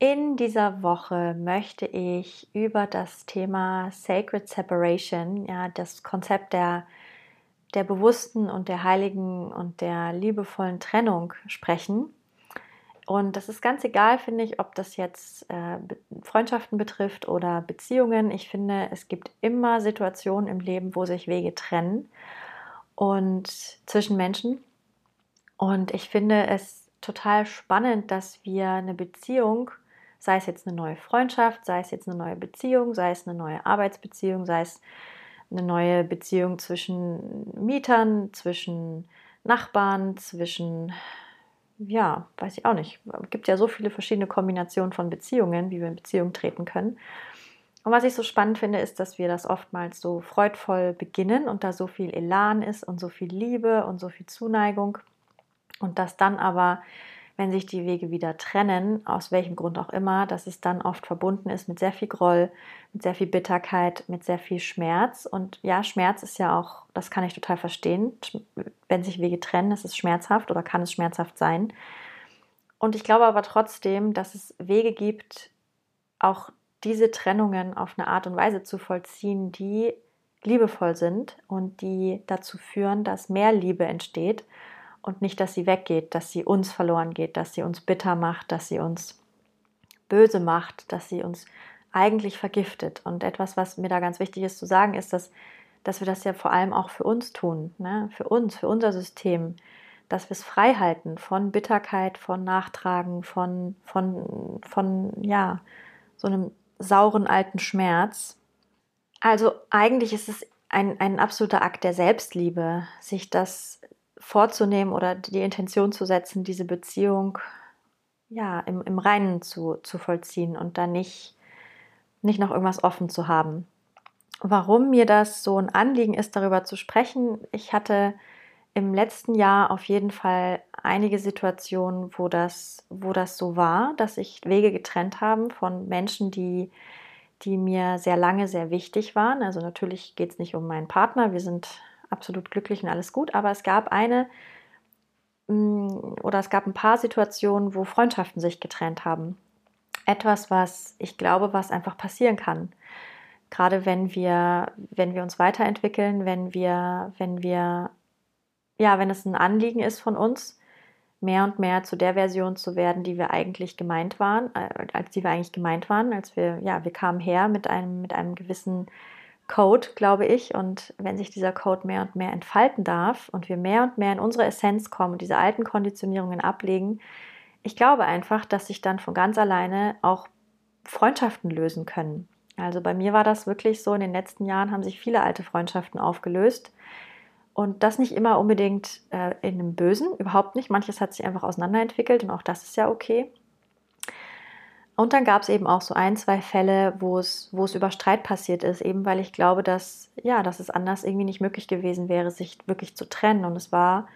In dieser Woche möchte ich über das Thema Sacred Separation, ja, das Konzept der, der bewussten und der heiligen und der liebevollen Trennung sprechen. Und das ist ganz egal, finde ich, ob das jetzt äh, Freundschaften betrifft oder Beziehungen. Ich finde, es gibt immer Situationen im Leben, wo sich Wege trennen und zwischen Menschen. Und ich finde es total spannend, dass wir eine Beziehung sei es jetzt eine neue Freundschaft, sei es jetzt eine neue Beziehung, sei es eine neue Arbeitsbeziehung, sei es eine neue Beziehung zwischen Mietern, zwischen Nachbarn, zwischen, ja, weiß ich auch nicht. Es gibt ja so viele verschiedene Kombinationen von Beziehungen, wie wir in Beziehung treten können. Und was ich so spannend finde, ist, dass wir das oftmals so freudvoll beginnen und da so viel Elan ist und so viel Liebe und so viel Zuneigung und dass dann aber wenn sich die Wege wieder trennen, aus welchem Grund auch immer, dass es dann oft verbunden ist mit sehr viel Groll, mit sehr viel Bitterkeit, mit sehr viel Schmerz. Und ja, Schmerz ist ja auch, das kann ich total verstehen. Wenn sich Wege trennen, ist es schmerzhaft oder kann es schmerzhaft sein. Und ich glaube aber trotzdem, dass es Wege gibt, auch diese Trennungen auf eine Art und Weise zu vollziehen, die liebevoll sind und die dazu führen, dass mehr Liebe entsteht und nicht, dass sie weggeht, dass sie uns verloren geht, dass sie uns bitter macht, dass sie uns böse macht, dass sie uns eigentlich vergiftet. Und etwas, was mir da ganz wichtig ist zu sagen, ist, dass, dass wir das ja vor allem auch für uns tun, ne? für uns, für unser System, dass wir es frei halten von Bitterkeit, von Nachtragen, von, von, von ja, so einem sauren alten Schmerz. Also eigentlich ist es ein, ein absoluter Akt der Selbstliebe, sich das vorzunehmen oder die Intention zu setzen, diese Beziehung ja im, im Reinen zu, zu vollziehen und dann nicht, nicht noch irgendwas offen zu haben. Warum mir das so ein Anliegen ist, darüber zu sprechen, ich hatte im letzten Jahr auf jeden Fall einige Situationen, wo das, wo das so war, dass sich Wege getrennt haben von Menschen, die, die mir sehr lange sehr wichtig waren. Also natürlich geht es nicht um meinen Partner, wir sind absolut glücklich und alles gut, aber es gab eine mm, oder es gab ein paar Situationen, wo Freundschaften sich getrennt haben. Etwas, was ich glaube, was einfach passieren kann. Gerade wenn wir, wenn wir uns weiterentwickeln, wenn wir, wenn wir, ja, wenn es ein Anliegen ist von uns, mehr und mehr zu der Version zu werden, die wir eigentlich gemeint waren, äh, als die wir eigentlich gemeint waren, als wir, ja, wir kamen her mit einem, mit einem gewissen Code, glaube ich. Und wenn sich dieser Code mehr und mehr entfalten darf und wir mehr und mehr in unsere Essenz kommen und diese alten Konditionierungen ablegen, ich glaube einfach, dass sich dann von ganz alleine auch Freundschaften lösen können. Also bei mir war das wirklich so, in den letzten Jahren haben sich viele alte Freundschaften aufgelöst. Und das nicht immer unbedingt äh, in einem Bösen, überhaupt nicht. Manches hat sich einfach auseinanderentwickelt und auch das ist ja okay. Und dann gab es eben auch so ein, zwei Fälle, wo es, über Streit passiert ist, eben weil ich glaube, dass, ja, dass es anders irgendwie nicht möglich gewesen wäre, sich wirklich zu trennen. Und es war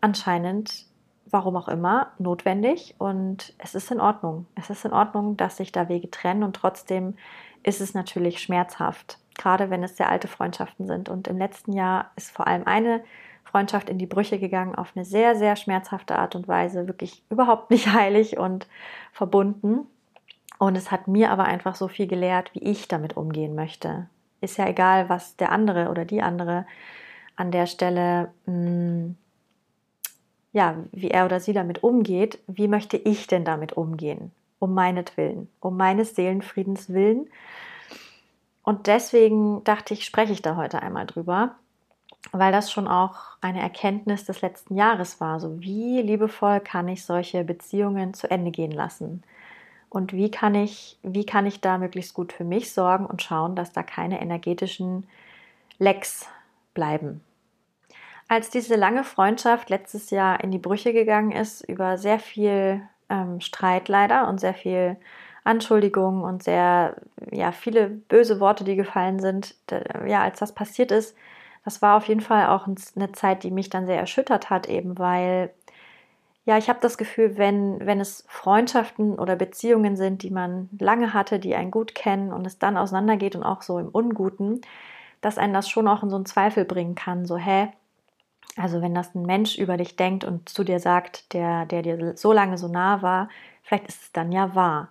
anscheinend, warum auch immer, notwendig. Und es ist in Ordnung. Es ist in Ordnung, dass sich da Wege trennen. Und trotzdem ist es natürlich schmerzhaft, gerade wenn es sehr alte Freundschaften sind. Und im letzten Jahr ist vor allem eine Freundschaft in die Brüche gegangen auf eine sehr, sehr schmerzhafte Art und Weise, wirklich überhaupt nicht heilig und verbunden. Und es hat mir aber einfach so viel gelehrt, wie ich damit umgehen möchte. Ist ja egal, was der andere oder die andere an der Stelle, mh, hm, ja, wie er oder sie damit umgeht. Wie möchte ich denn damit umgehen? Um meinetwillen, um meines Seelenfriedens willen. Und deswegen dachte ich, spreche ich da heute einmal drüber, weil das schon auch eine Erkenntnis des letzten Jahres war. So wie liebevoll kann ich solche Beziehungen zu Ende gehen lassen? Und wie kann ich, wie kann ich da möglichst gut für mich sorgen und schauen, dass da keine energetischen Lecks bleiben. Als diese lange Freundschaft letztes Jahr in die Brüche gegangen ist, über sehr viel ähm, Streit leider und sehr viel Anschuldigungen und sehr, ja, viele böse Worte, die gefallen sind, ja, als das passiert ist, das war auf jeden Fall auch eine Zeit, die mich dann sehr erschüttert hat, eben weil, ja, ich habe das Gefühl, wenn, wenn es Freundschaften oder Beziehungen sind, die man lange hatte, die einen gut kennen und es dann auseinandergeht und auch so im Unguten, dass einen das schon auch in so einen Zweifel bringen kann, so, hä, also wenn das ein Mensch über dich denkt und zu dir sagt, der, der dir so lange so nah war, vielleicht ist es dann ja wahr.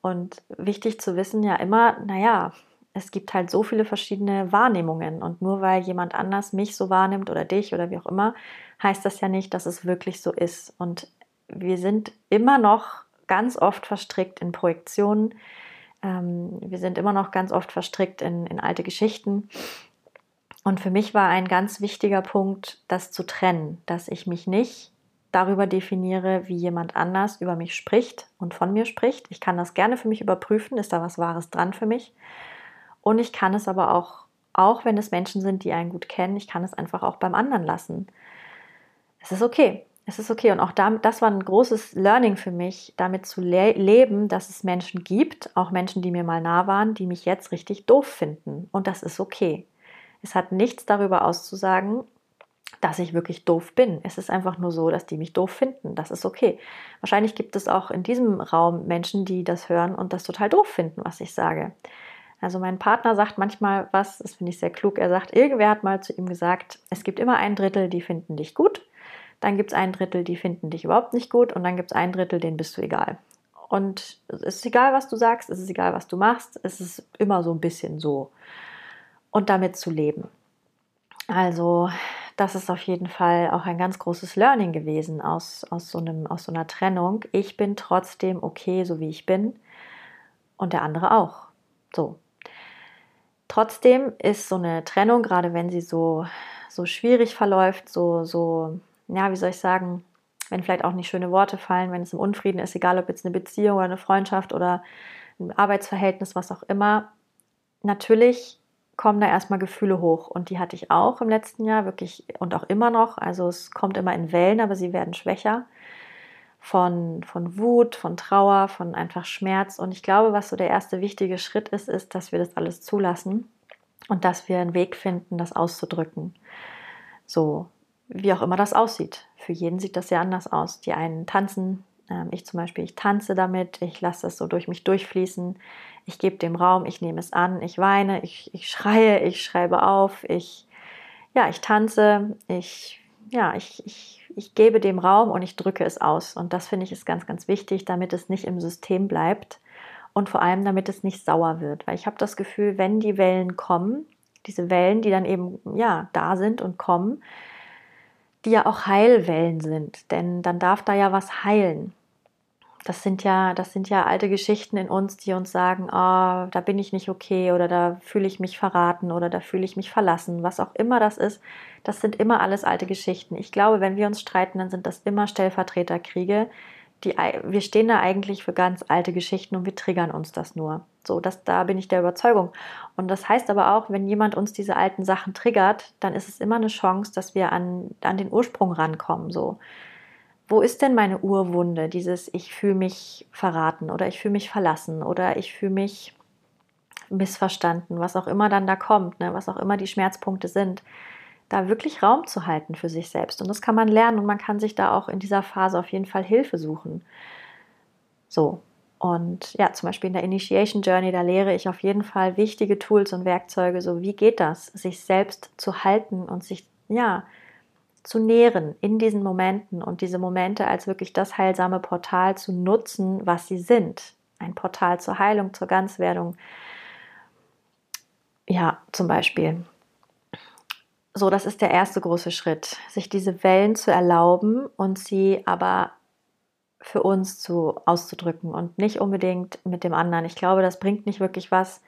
Und wichtig zu wissen ja immer, naja, es gibt halt so viele verschiedene Wahrnehmungen und nur weil jemand anders mich so wahrnimmt oder dich oder wie auch immer, heißt das ja nicht, dass es wirklich so ist. Und wir sind immer noch ganz oft verstrickt in Projektionen. Ähm, wir sind immer noch ganz oft verstrickt in, in alte Geschichten. Und für mich war ein ganz wichtiger Punkt, das zu trennen, dass ich mich nicht darüber definiere, wie jemand anders über mich spricht und von mir spricht. Ich kann das gerne für mich überprüfen, ist da was Wahres dran für mich. Und ich kann es aber auch, auch wenn es Menschen sind, die einen gut kennen, ich kann es einfach auch beim anderen lassen. Es ist okay. Es ist okay. Und auch damit, das war ein großes Learning für mich, damit zu le leben, dass es Menschen gibt, auch Menschen, die mir mal nah waren, die mich jetzt richtig doof finden. Und das ist okay. Es hat nichts darüber auszusagen, dass ich wirklich doof bin. Es ist einfach nur so, dass die mich doof finden. Das ist okay. Wahrscheinlich gibt es auch in diesem Raum Menschen, die das hören und das total doof finden, was ich sage. Also mein Partner sagt manchmal was, das finde ich sehr klug. Er sagt, irgendwer hat mal zu ihm gesagt, es gibt immer ein Drittel, die finden dich gut, dann gibt es ein Drittel, die finden dich überhaupt nicht gut und dann gibt es ein Drittel, denen bist du egal. Und es ist egal, was du sagst, es ist egal, was du machst, es ist immer so ein bisschen so und damit zu leben. Also das ist auf jeden Fall auch ein ganz großes Learning gewesen aus, aus, so, einem, aus so einer Trennung. Ich bin trotzdem okay, so wie ich bin und der andere auch. So. Trotzdem ist so eine Trennung, gerade wenn sie so, so schwierig verläuft, so, so, ja, wie soll ich sagen, wenn vielleicht auch nicht schöne Worte fallen, wenn es im Unfrieden ist, egal ob jetzt eine Beziehung oder eine Freundschaft oder ein Arbeitsverhältnis, was auch immer, natürlich kommen da erstmal Gefühle hoch. Und die hatte ich auch im letzten Jahr, wirklich und auch immer noch. Also es kommt immer in Wellen, aber sie werden schwächer. Von, von Wut, von Trauer, von einfach Schmerz. Und ich glaube, was so der erste wichtige Schritt ist, ist, dass wir das alles zulassen und dass wir einen Weg finden, das auszudrücken. So, wie auch immer das aussieht. Für jeden sieht das ja anders aus. Die einen tanzen, ähm, ich zum Beispiel, ich tanze damit, ich lasse das so durch mich durchfließen ich gebe dem Raum, ich nehme es an, ich weine, ich, ich schreie, ich schreibe auf, ich, ja, ich tanze, ich, ja, ich, ich, ich gebe dem Raum und ich drücke es aus. Und das finde ich ist ganz, ganz wichtig, damit es nicht im System bleibt und vor allem, damit es nicht sauer wird. Weil ich habe das Gefühl, wenn die Wellen kommen, diese Wellen, die dann eben, ja, da sind und kommen, die ja auch Heilwellen sind, denn dann darf da ja was heilen das sind ja, das sind ja alte Geschichten in uns, die uns sagen, oh, da bin ich nicht okay oder da fühle ich mich verraten oder da fühle ich mich verlassen, was auch immer das ist. Das sind immer alles alte Geschichten. Ich glaube, wenn wir uns streiten, dann sind das immer Stellvertreterkriege. Die, wir stehen da eigentlich für ganz alte Geschichten und wir triggern uns das nur. So, das, da bin ich der Überzeugung. Und das heißt aber auch, wenn jemand uns diese alten Sachen triggert, dann ist es immer eine Chance, dass wir an, an den Ursprung rankommen. So wo ist denn meine Urwunde? Dieses ich fühle mich verraten oder ich fühle mich verlassen oder ich fühle mich missverstanden, was auch immer dann da kommt, ne? was auch immer die Schmerzpunkte sind, da wirklich Raum zu halten für sich selbst. Und das kann man lernen und man kann sich da auch in dieser Phase auf jeden Fall Hilfe suchen. So. Und ja, zum Beispiel in der Initiation Journey, da lehre ich auf jeden Fall wichtige Tools und Werkzeuge, so wie geht das, sich selbst zu halten und sich, ja, zu nähren in diesen Momenten und diese Momente als wirklich das heilsame Portal zu nutzen, was sie sind. Ein Portal zur Heilung, zur Ganzwerdung. Ja, zum Beispiel. So, das ist der erste große Schritt, sich diese Wellen zu erlauben und sie aber für uns zu auszudrücken und nicht unbedingt mit dem anderen. Ich glaube, das bringt nicht wirklich was,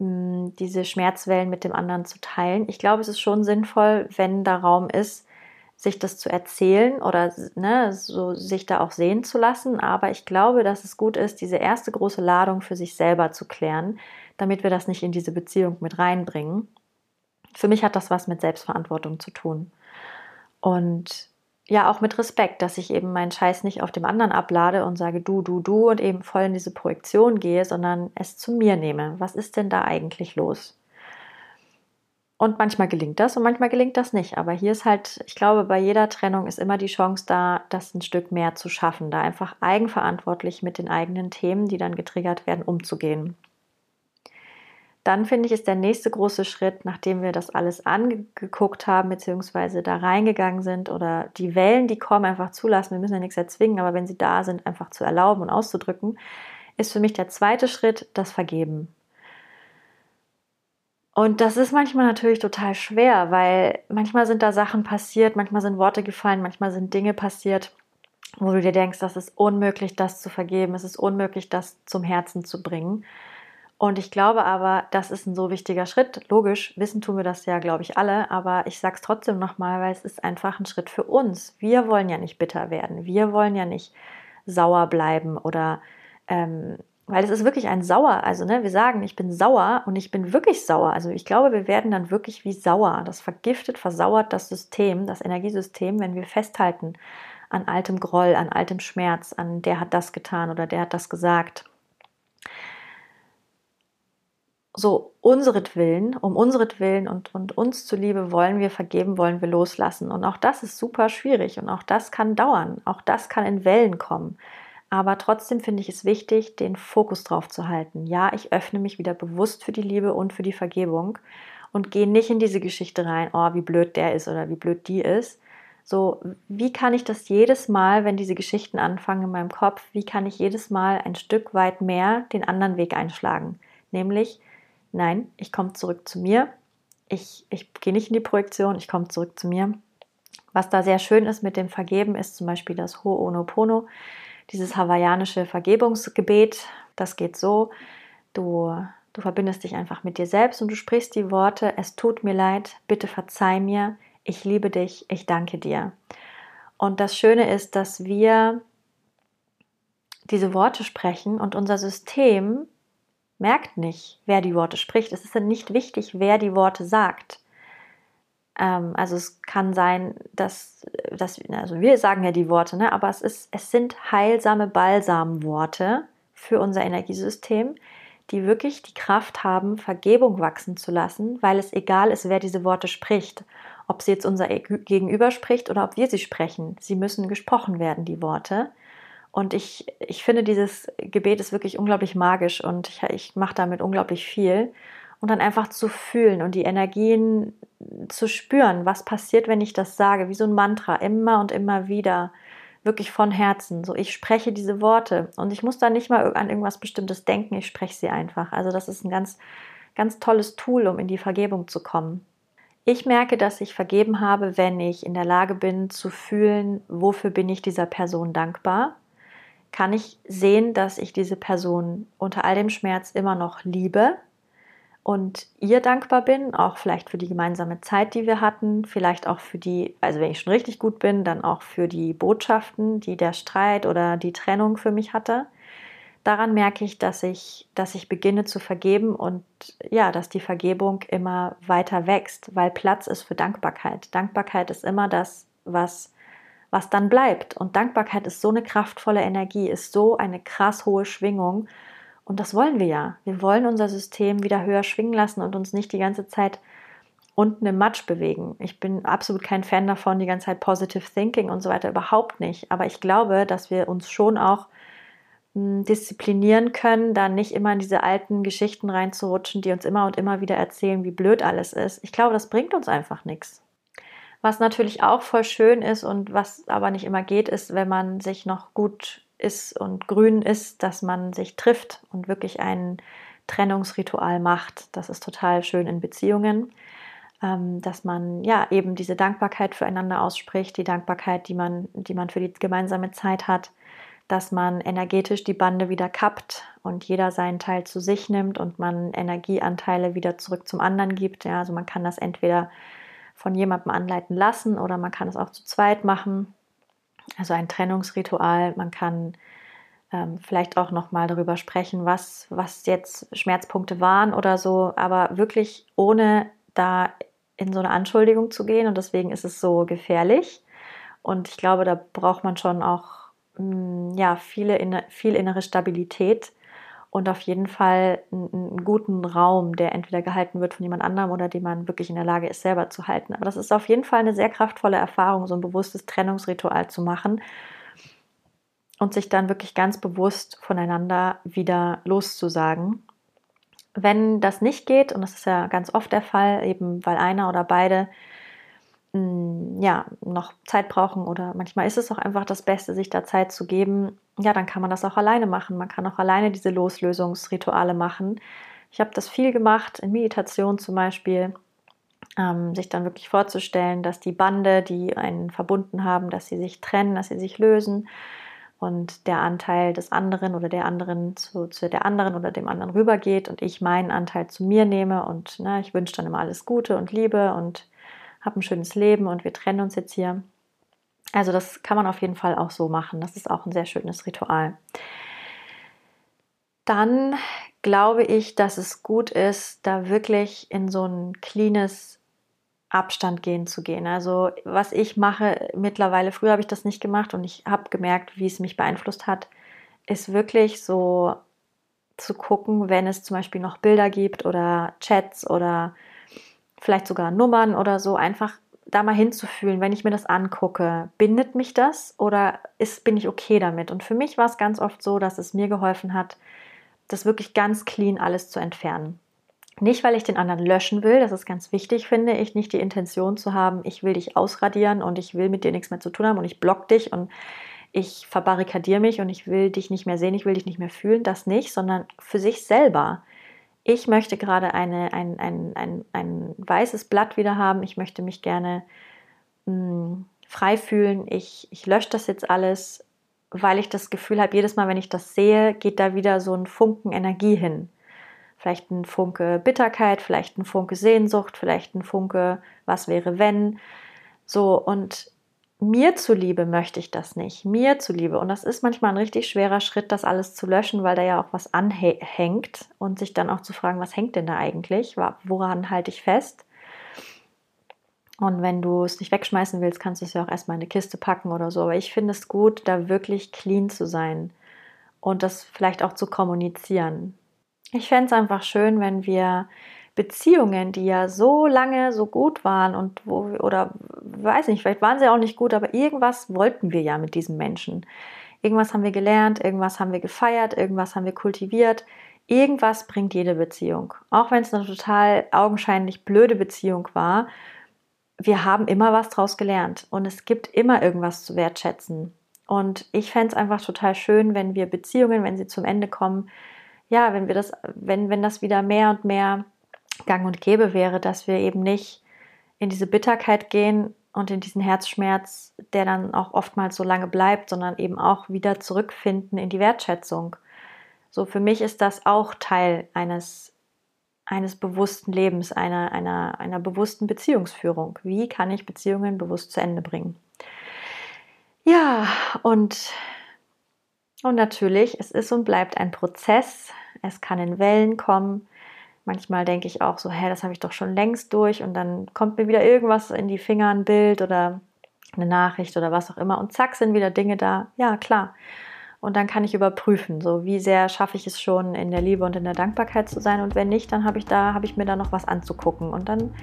diese Schmerzwellen mit dem anderen zu teilen. Ich glaube, es ist schon sinnvoll, wenn da Raum ist, sich das zu erzählen oder ne, so sich da auch sehen zu lassen. Aber ich glaube, dass es gut ist, diese erste große Ladung für sich selber zu klären, damit wir das nicht in diese Beziehung mit reinbringen. Für mich hat das was mit Selbstverantwortung zu tun. Und ja, auch mit Respekt, dass ich eben meinen Scheiß nicht auf dem anderen ablade und sage du, du, du und eben voll in diese Projektion gehe, sondern es zu mir nehme. Was ist denn da eigentlich los? Und manchmal gelingt das und manchmal gelingt das nicht. Aber hier ist halt, ich glaube, bei jeder Trennung ist immer die Chance da, das ein Stück mehr zu schaffen, da einfach eigenverantwortlich mit den eigenen Themen, die dann getriggert werden, umzugehen. Dann finde ich, ist der nächste große Schritt, nachdem wir das alles angeguckt haben, beziehungsweise da reingegangen sind oder die Wellen, die kommen, einfach zulassen. Wir müssen ja nichts erzwingen, aber wenn sie da sind, einfach zu erlauben und auszudrücken, ist für mich der zweite Schritt das Vergeben. Und das ist manchmal natürlich total schwer, weil manchmal sind da Sachen passiert, manchmal sind Worte gefallen, manchmal sind Dinge passiert, wo du dir denkst, das ist unmöglich, das zu vergeben, es ist unmöglich, das zum Herzen zu bringen. Und ich glaube aber, das ist ein so wichtiger Schritt. Logisch, wissen tun wir das ja, glaube ich, alle, aber ich sage es trotzdem nochmal, weil es ist einfach ein Schritt für uns. Wir wollen ja nicht bitter werden, wir wollen ja nicht sauer bleiben oder ähm, weil es ist wirklich ein Sauer. Also, ne, wir sagen, ich bin sauer und ich bin wirklich sauer. Also, ich glaube, wir werden dann wirklich wie sauer. Das vergiftet, versauert das System, das Energiesystem, wenn wir festhalten an altem Groll, an altem Schmerz, an der hat das getan oder der hat das gesagt. So, unseretwillen, um unseretwillen und, und uns zuliebe wollen wir vergeben, wollen wir loslassen. Und auch das ist super schwierig und auch das kann dauern. Auch das kann in Wellen kommen. Aber trotzdem finde ich es wichtig, den Fokus drauf zu halten. Ja, ich öffne mich wieder bewusst für die Liebe und für die Vergebung und gehe nicht in diese Geschichte rein, oh, wie blöd der ist oder wie blöd die ist. So, wie kann ich das jedes Mal, wenn diese Geschichten anfangen in meinem Kopf, wie kann ich jedes Mal ein Stück weit mehr den anderen Weg einschlagen? Nämlich, nein, ich komme zurück zu mir. Ich, ich gehe nicht in die Projektion, ich komme zurück zu mir. Was da sehr schön ist mit dem Vergeben, ist zum Beispiel das Ho'onopono dieses hawaiianische Vergebungsgebet. Das geht so, du, du verbindest dich einfach mit dir selbst und du sprichst die Worte, es tut mir leid, bitte verzeih mir, ich liebe dich, ich danke dir. Und das Schöne ist, dass wir diese Worte sprechen und unser System merkt nicht, wer die Worte spricht. Es ist nicht wichtig, wer die Worte sagt. Ähm, also es kann sein, dass, dass, also wir sagen ja die Worte, ne? aber es, ist, es sind heilsame Balsamworte für unser Energiesystem, die wirklich die Kraft haben, Vergebung wachsen zu lassen, weil es egal ist, wer diese Worte spricht. Ob sie jetzt unser Gegenüber spricht oder ob wir sie sprechen. Sie müssen gesprochen werden, die Worte. Und ich, ich finde, dieses Gebet ist wirklich unglaublich magisch und ich, ich mache damit unglaublich viel und dann einfach zu fühlen und die Energien zu spüren, was passiert, wenn ich das sage, wie so ein Mantra, immer und immer wieder, wirklich von Herzen. So, ich spreche diese Worte und ich muss da nicht mal an irgendwas Bestimmtes denken, ich spreche sie einfach. Also, das ist ein ganz, ganz tolles Tool, um in die Vergebung zu kommen. Ich merke, dass ich vergeben habe, wenn ich in der Lage bin zu fühlen, wofür bin ich dieser Person dankbar. Kann ich sehen, dass ich diese Person unter all dem Schmerz immer noch liebe, und ihr dankbar bin, auch vielleicht für die gemeinsame Zeit, die wir hatten, vielleicht auch für die, also wenn ich schon richtig gut bin, dann auch für die Botschaften, die der Streit oder die Trennung für mich hatte. Daran merke ich, dass ich, dass ich beginne zu vergeben und ja, dass die Vergebung immer weiter wächst, weil Platz ist für Dankbarkeit. Dankbarkeit ist immer das, was, was dann bleibt. Und Dankbarkeit ist so eine kraftvolle Energie, ist so eine krass hohe Schwingung und das wollen wir ja. Wir wollen unser System wieder höher schwingen lassen und uns nicht die ganze Zeit unten im Matsch bewegen. Ich bin absolut kein Fan davon, die ganze Zeit Positive Thinking und so weiter, überhaupt nicht. Aber ich glaube, dass wir uns schon auch hm, disziplinieren können, da nicht immer in diese alten Geschichten reinzurutschen, die uns immer und immer wieder erzählen, wie blöd alles ist. Ich glaube, das bringt uns einfach nichts. Was natürlich auch voll schön ist und was aber nicht immer geht, ist, wenn man sich noch gut ist und grün ist, dass man sich trifft und wirklich ein Trennungsritual macht. Das ist total schön in Beziehungen, ähm, dass man ja eben diese Dankbarkeit füreinander ausspricht, die Dankbarkeit, die man, die man für die gemeinsame Zeit hat, dass man energetisch die Bande wieder kappt und jeder seinen Teil zu sich nimmt und man Energieanteile wieder zurück zum anderen gibt. Ja, also man kann das entweder von jemandem anleiten lassen oder man kann es auch zu zweit machen also ein Trennungsritual. Man kann ähm, vielleicht auch noch mal darüber sprechen, was, was jetzt Schmerzpunkte waren oder so, aber wirklich ohne da in so eine Anschuldigung zu gehen und deswegen ist es so gefährlich. Und ich glaube, da braucht man schon auch mm, ja, viele, viel innere Stabilität und auf jeden Fall einen, guten Raum, der entweder gehalten wird von jemand anderem oder den man wirklich in der Lage ist, selber zu halten. Aber das ist auf jeden Fall eine sehr kraftvolle Erfahrung, so ein bewusstes Trennungsritual zu machen und sich dann wirklich ganz bewusst voneinander wieder loszusagen. Wenn das nicht geht, und das ist ja ganz oft der Fall, eben weil einer oder beide mm, ja, noch Zeit brauchen oder manchmal ist es auch einfach das Beste, sich da Zeit zu geben, ja, dann kann man das auch alleine machen. Man kann auch alleine diese Loslösungsrituale machen. Ich habe das viel gemacht, in Meditation zum Beispiel, ähm, sich dann wirklich vorzustellen, dass die Bande, die einen verbunden haben, dass sie sich trennen, dass sie sich lösen und der Anteil des anderen oder der anderen zu, zu der anderen oder dem anderen rübergeht und ich meinen Anteil zu mir nehme und ne, ich wünsche dann immer alles Gute und Liebe und habe ein schönes Leben und wir trennen uns jetzt hier. Also das kann man auf jeden Fall auch so machen. Das ist auch ein sehr schönes Ritual. Dann glaube ich, dass es gut ist, da wirklich in so ein cleanes Abstand gehen zu gehen. Also was ich mache mittlerweile, früher habe ich das nicht gemacht und ich habe gemerkt, wie es mich beeinflusst hat, ist wirklich so zu gucken, wenn es zum Beispiel noch Bilder gibt oder Chats oder vielleicht sogar Nummern oder so, einfach da mal hinzufühlen, wenn ich mir das angucke, bindet mich das oder ist, bin ich okay damit? Und für mich war es ganz oft so, dass es mir geholfen hat, das wirklich ganz clean alles zu entfernen. Nicht, weil ich den anderen löschen will, das ist ganz wichtig, finde ich, nicht die Intention zu haben, ich will dich ausradieren und ich will mit dir nichts mehr zu tun haben und ich block dich und ich verbarrikadiere mich und ich will dich nicht mehr sehen, ich will dich nicht mehr fühlen, das nicht, sondern für sich selber ich möchte gerade eine, ein, ein, ein, ein weißes Blatt wieder haben, ich möchte mich gerne mh, hm, frei fühlen, ich, ich lösche das jetzt alles, weil ich das Gefühl habe, jedes Mal, wenn ich das sehe, geht da wieder so ein Funken Energie hin. Vielleicht ein Funke Bitterkeit, vielleicht ein Funke Sehnsucht, vielleicht ein Funke, was wäre wenn. So, und mir zuliebe möchte ich das nicht. Mir zuliebe. Und das ist manchmal ein richtig schwerer Schritt, das alles zu löschen, weil da ja auch was anhängt und sich dann auch zu fragen, was hängt denn da eigentlich? Woran halte ich fest? Und wenn du es nicht wegschmeißen willst, kannst du es ja auch erstmal in eine Kiste packen oder so. Aber ich finde es gut, da wirklich clean zu sein und das vielleicht auch zu kommunizieren. Ich fände es einfach schön, wenn wir Beziehungen, die ja so lange so gut waren und wo oder weiß nicht, vielleicht waren sie auch nicht gut, aber irgendwas wollten wir ja mit diesem Menschen. Irgendwas haben wir gelernt, irgendwas haben wir gefeiert, irgendwas haben wir kultiviert. Irgendwas bringt jede Beziehung. Auch wenn es eine total augenscheinlich blöde Beziehung war, wir haben immer was draus gelernt und es gibt immer irgendwas zu wertschätzen. Und ich fände es einfach total schön, wenn wir Beziehungen, wenn sie zum Ende kommen, ja, wenn wir das, wenn, wenn das wieder mehr und mehr gang und gäbe wäre, dass wir eben nicht in diese Bitterkeit gehen und in diesen Herzschmerz, der dann auch oftmals so lange bleibt, sondern eben auch wieder zurückfinden in die Wertschätzung. So für mich ist das auch Teil eines, eines bewussten Lebens, einer, einer, einer bewussten Beziehungsführung. Wie kann ich Beziehungen bewusst zu Ende bringen? Ja, und, und natürlich, es ist und bleibt ein Prozess. Es kann in Wellen kommen. Manchmal denke ich auch so, hä, das habe ich doch schon längst durch und dann kommt mir wieder irgendwas in die Finger, ein Bild oder eine Nachricht oder was auch immer und zack sind wieder Dinge da. Ja, klar. Und dann kann ich überprüfen, so wie sehr schaffe ich es schon in der Liebe und in der Dankbarkeit zu sein und wenn nicht, dann habe ich da habe ich mir da noch was anzugucken und dann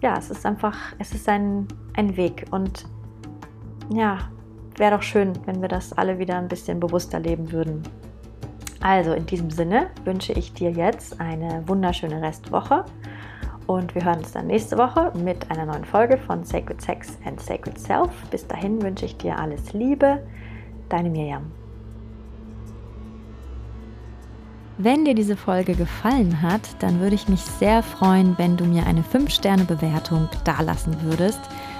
ja, es ist einfach, es ist ein, ein Weg und ja, wäre doch schön, wenn wir das alle wieder ein bisschen bewusster leben würden. Also in diesem Sinne wünsche ich dir jetzt eine wunderschöne Restwoche und wir hören uns dann nächste Woche mit einer neuen Folge von Sacred Sex and Sacred Self. Bis dahin wünsche ich dir alles Liebe, deine Miriam. Wenn dir diese Folge gefallen hat, dann würde ich mich sehr freuen, wenn du mir eine 5-Sterne-Bewertung dalassen würdest.